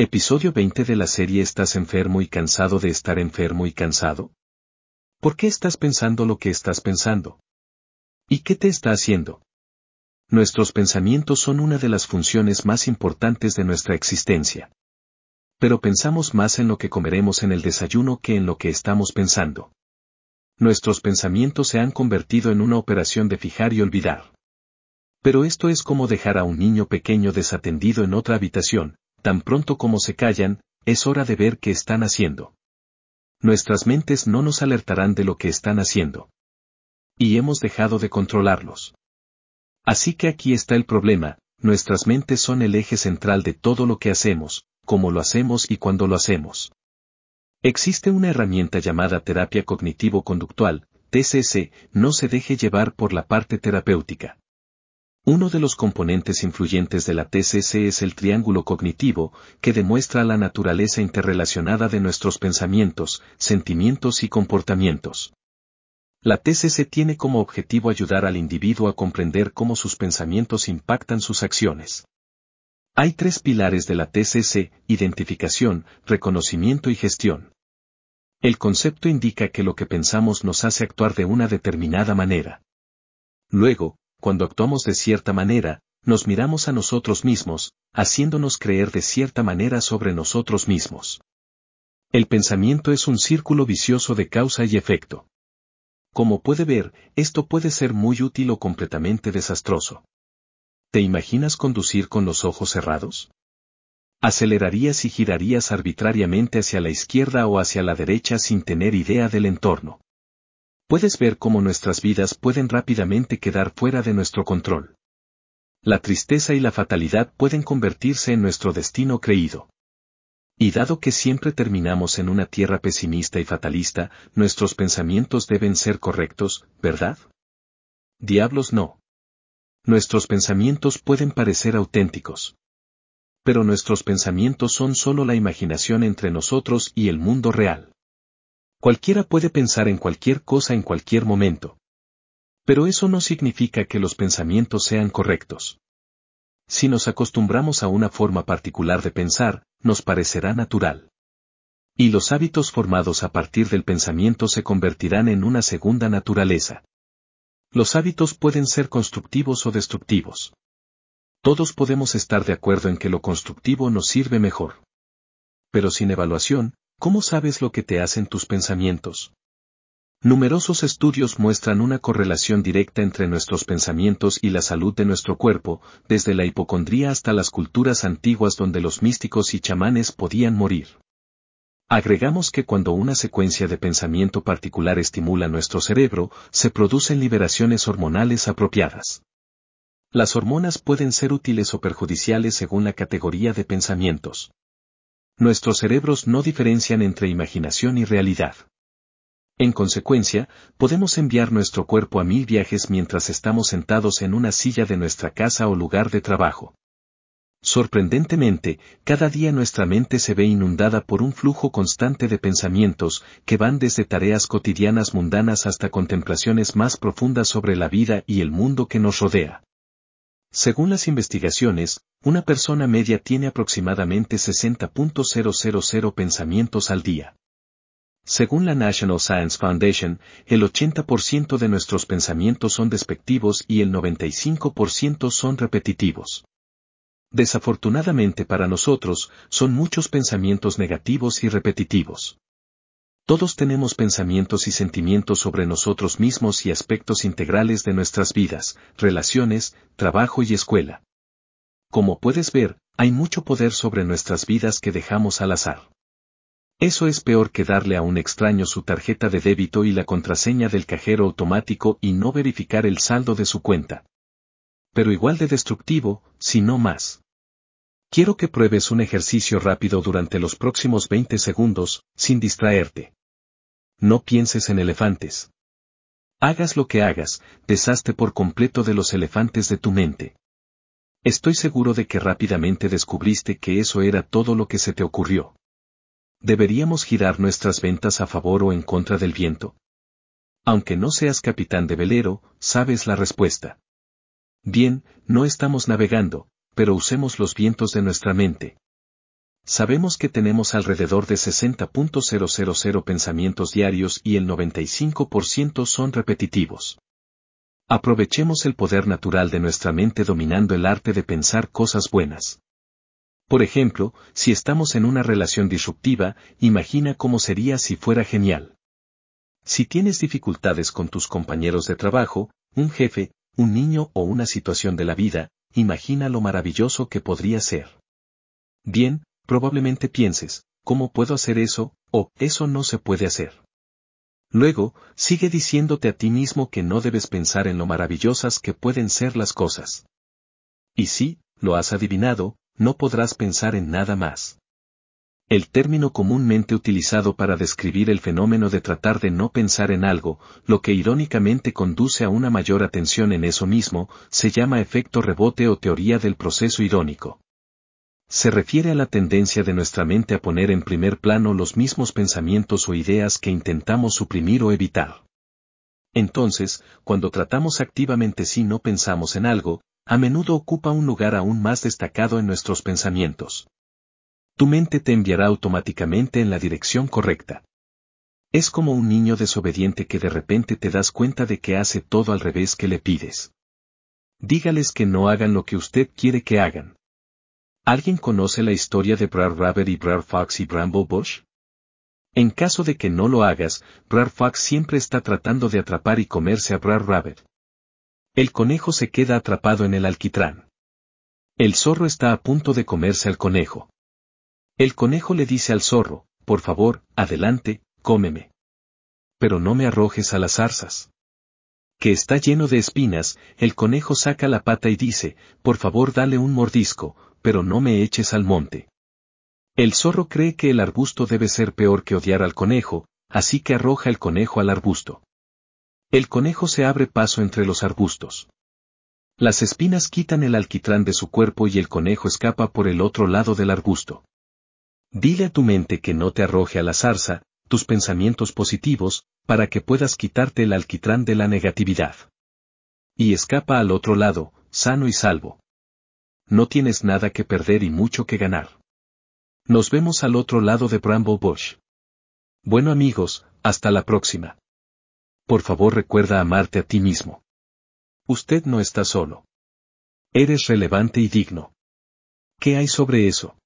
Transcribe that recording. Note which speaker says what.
Speaker 1: Episodio 20 de la serie ¿Estás enfermo y cansado de estar enfermo y cansado? ¿Por qué estás pensando lo que estás pensando? ¿Y qué te está haciendo? Nuestros pensamientos son una de las funciones más importantes de nuestra existencia. Pero pensamos más en lo que comeremos en el desayuno que en lo que estamos pensando. Nuestros pensamientos se han convertido en una operación de fijar y olvidar. Pero esto es como dejar a un niño pequeño desatendido en otra habitación, tan pronto como se callan, es hora de ver qué están haciendo. Nuestras mentes no nos alertarán de lo que están haciendo. Y hemos dejado de controlarlos. Así que aquí está el problema, nuestras mentes son el eje central de todo lo que hacemos, cómo lo hacemos y cuándo lo hacemos. Existe una herramienta llamada terapia cognitivo-conductual, TCC, no se deje llevar por la parte terapéutica. Uno de los componentes influyentes de la TCC es el triángulo cognitivo, que demuestra la naturaleza interrelacionada de nuestros pensamientos, sentimientos y comportamientos. La TCC tiene como objetivo ayudar al individuo a comprender cómo sus pensamientos impactan sus acciones. Hay tres pilares de la TCC, identificación, reconocimiento y gestión. El concepto indica que lo que pensamos nos hace actuar de una determinada manera. Luego, cuando actuamos de cierta manera, nos miramos a nosotros mismos, haciéndonos creer de cierta manera sobre nosotros mismos. El pensamiento es un círculo vicioso de causa y efecto. Como puede ver, esto puede ser muy útil o completamente desastroso. ¿Te imaginas conducir con los ojos cerrados? Acelerarías y girarías arbitrariamente hacia la izquierda o hacia la derecha sin tener idea del entorno puedes ver cómo nuestras vidas pueden rápidamente quedar fuera de nuestro control. La tristeza y la fatalidad pueden convertirse en nuestro destino creído. Y dado que siempre terminamos en una tierra pesimista y fatalista, nuestros pensamientos deben ser correctos, ¿verdad? Diablos no. Nuestros pensamientos pueden parecer auténticos. Pero nuestros pensamientos son solo la imaginación entre nosotros y el mundo real. Cualquiera puede pensar en cualquier cosa en cualquier momento. Pero eso no significa que los pensamientos sean correctos. Si nos acostumbramos a una forma particular de pensar, nos parecerá natural. Y los hábitos formados a partir del pensamiento se convertirán en una segunda naturaleza. Los hábitos pueden ser constructivos o destructivos. Todos podemos estar de acuerdo en que lo constructivo nos sirve mejor. Pero sin evaluación, ¿Cómo sabes lo que te hacen tus pensamientos? Numerosos estudios muestran una correlación directa entre nuestros pensamientos y la salud de nuestro cuerpo, desde la hipocondría hasta las culturas antiguas donde los místicos y chamanes podían morir. Agregamos que cuando una secuencia de pensamiento particular estimula nuestro cerebro, se producen liberaciones hormonales apropiadas. Las hormonas pueden ser útiles o perjudiciales según la categoría de pensamientos nuestros cerebros no diferencian entre imaginación y realidad. En consecuencia, podemos enviar nuestro cuerpo a mil viajes mientras estamos sentados en una silla de nuestra casa o lugar de trabajo. Sorprendentemente, cada día nuestra mente se ve inundada por un flujo constante de pensamientos que van desde tareas cotidianas mundanas hasta contemplaciones más profundas sobre la vida y el mundo que nos rodea. Según las investigaciones, una persona media tiene aproximadamente 60.000 pensamientos al día. Según la National Science Foundation, el 80% de nuestros pensamientos son despectivos y el 95% son repetitivos. Desafortunadamente para nosotros, son muchos pensamientos negativos y repetitivos. Todos tenemos pensamientos y sentimientos sobre nosotros mismos y aspectos integrales de nuestras vidas, relaciones, trabajo y escuela. Como puedes ver, hay mucho poder sobre nuestras vidas que dejamos al azar. Eso es peor que darle a un extraño su tarjeta de débito y la contraseña del cajero automático y no verificar el saldo de su cuenta. Pero igual de destructivo, si no más. Quiero que pruebes un ejercicio rápido durante los próximos 20 segundos, sin distraerte. No pienses en elefantes. Hagas lo que hagas, deshazte por completo de los elefantes de tu mente. Estoy seguro de que rápidamente descubriste que eso era todo lo que se te ocurrió. ¿Deberíamos girar nuestras ventas a favor o en contra del viento? Aunque no seas capitán de velero, sabes la respuesta. Bien, no estamos navegando, pero usemos los vientos de nuestra mente. Sabemos que tenemos alrededor de 60.000 pensamientos diarios y el 95% son repetitivos. Aprovechemos el poder natural de nuestra mente dominando el arte de pensar cosas buenas. Por ejemplo, si estamos en una relación disruptiva, imagina cómo sería si fuera genial. Si tienes dificultades con tus compañeros de trabajo, un jefe, un niño o una situación de la vida, imagina lo maravilloso que podría ser. Bien, probablemente pienses, ¿cómo puedo hacer eso? o eso no se puede hacer. Luego, sigue diciéndote a ti mismo que no debes pensar en lo maravillosas que pueden ser las cosas. Y si, lo has adivinado, no podrás pensar en nada más. El término comúnmente utilizado para describir el fenómeno de tratar de no pensar en algo, lo que irónicamente conduce a una mayor atención en eso mismo, se llama efecto rebote o teoría del proceso irónico se refiere a la tendencia de nuestra mente a poner en primer plano los mismos pensamientos o ideas que intentamos suprimir o evitar. Entonces, cuando tratamos activamente si no pensamos en algo, a menudo ocupa un lugar aún más destacado en nuestros pensamientos. Tu mente te enviará automáticamente en la dirección correcta. Es como un niño desobediente que de repente te das cuenta de que hace todo al revés que le pides. Dígales que no hagan lo que usted quiere que hagan. ¿Alguien conoce la historia de Brer Rabbit y Brer Fox y Bramble Bush? En caso de que no lo hagas, Brer Fox siempre está tratando de atrapar y comerse a Brer Rabbit. El conejo se queda atrapado en el alquitrán. El zorro está a punto de comerse al conejo. El conejo le dice al zorro, por favor, adelante, cómeme. Pero no me arrojes a las zarzas. Que está lleno de espinas, el conejo saca la pata y dice, por favor dale un mordisco, pero no me eches al monte. El zorro cree que el arbusto debe ser peor que odiar al conejo, así que arroja el conejo al arbusto. El conejo se abre paso entre los arbustos. Las espinas quitan el alquitrán de su cuerpo y el conejo escapa por el otro lado del arbusto. Dile a tu mente que no te arroje a la zarza, tus pensamientos positivos, para que puedas quitarte el alquitrán de la negatividad. Y escapa al otro lado, sano y salvo no tienes nada que perder y mucho que ganar. Nos vemos al otro lado de Bramble Bush. Bueno amigos, hasta la próxima. Por favor recuerda amarte a ti mismo. Usted no está solo. Eres relevante y digno. ¿Qué hay sobre eso?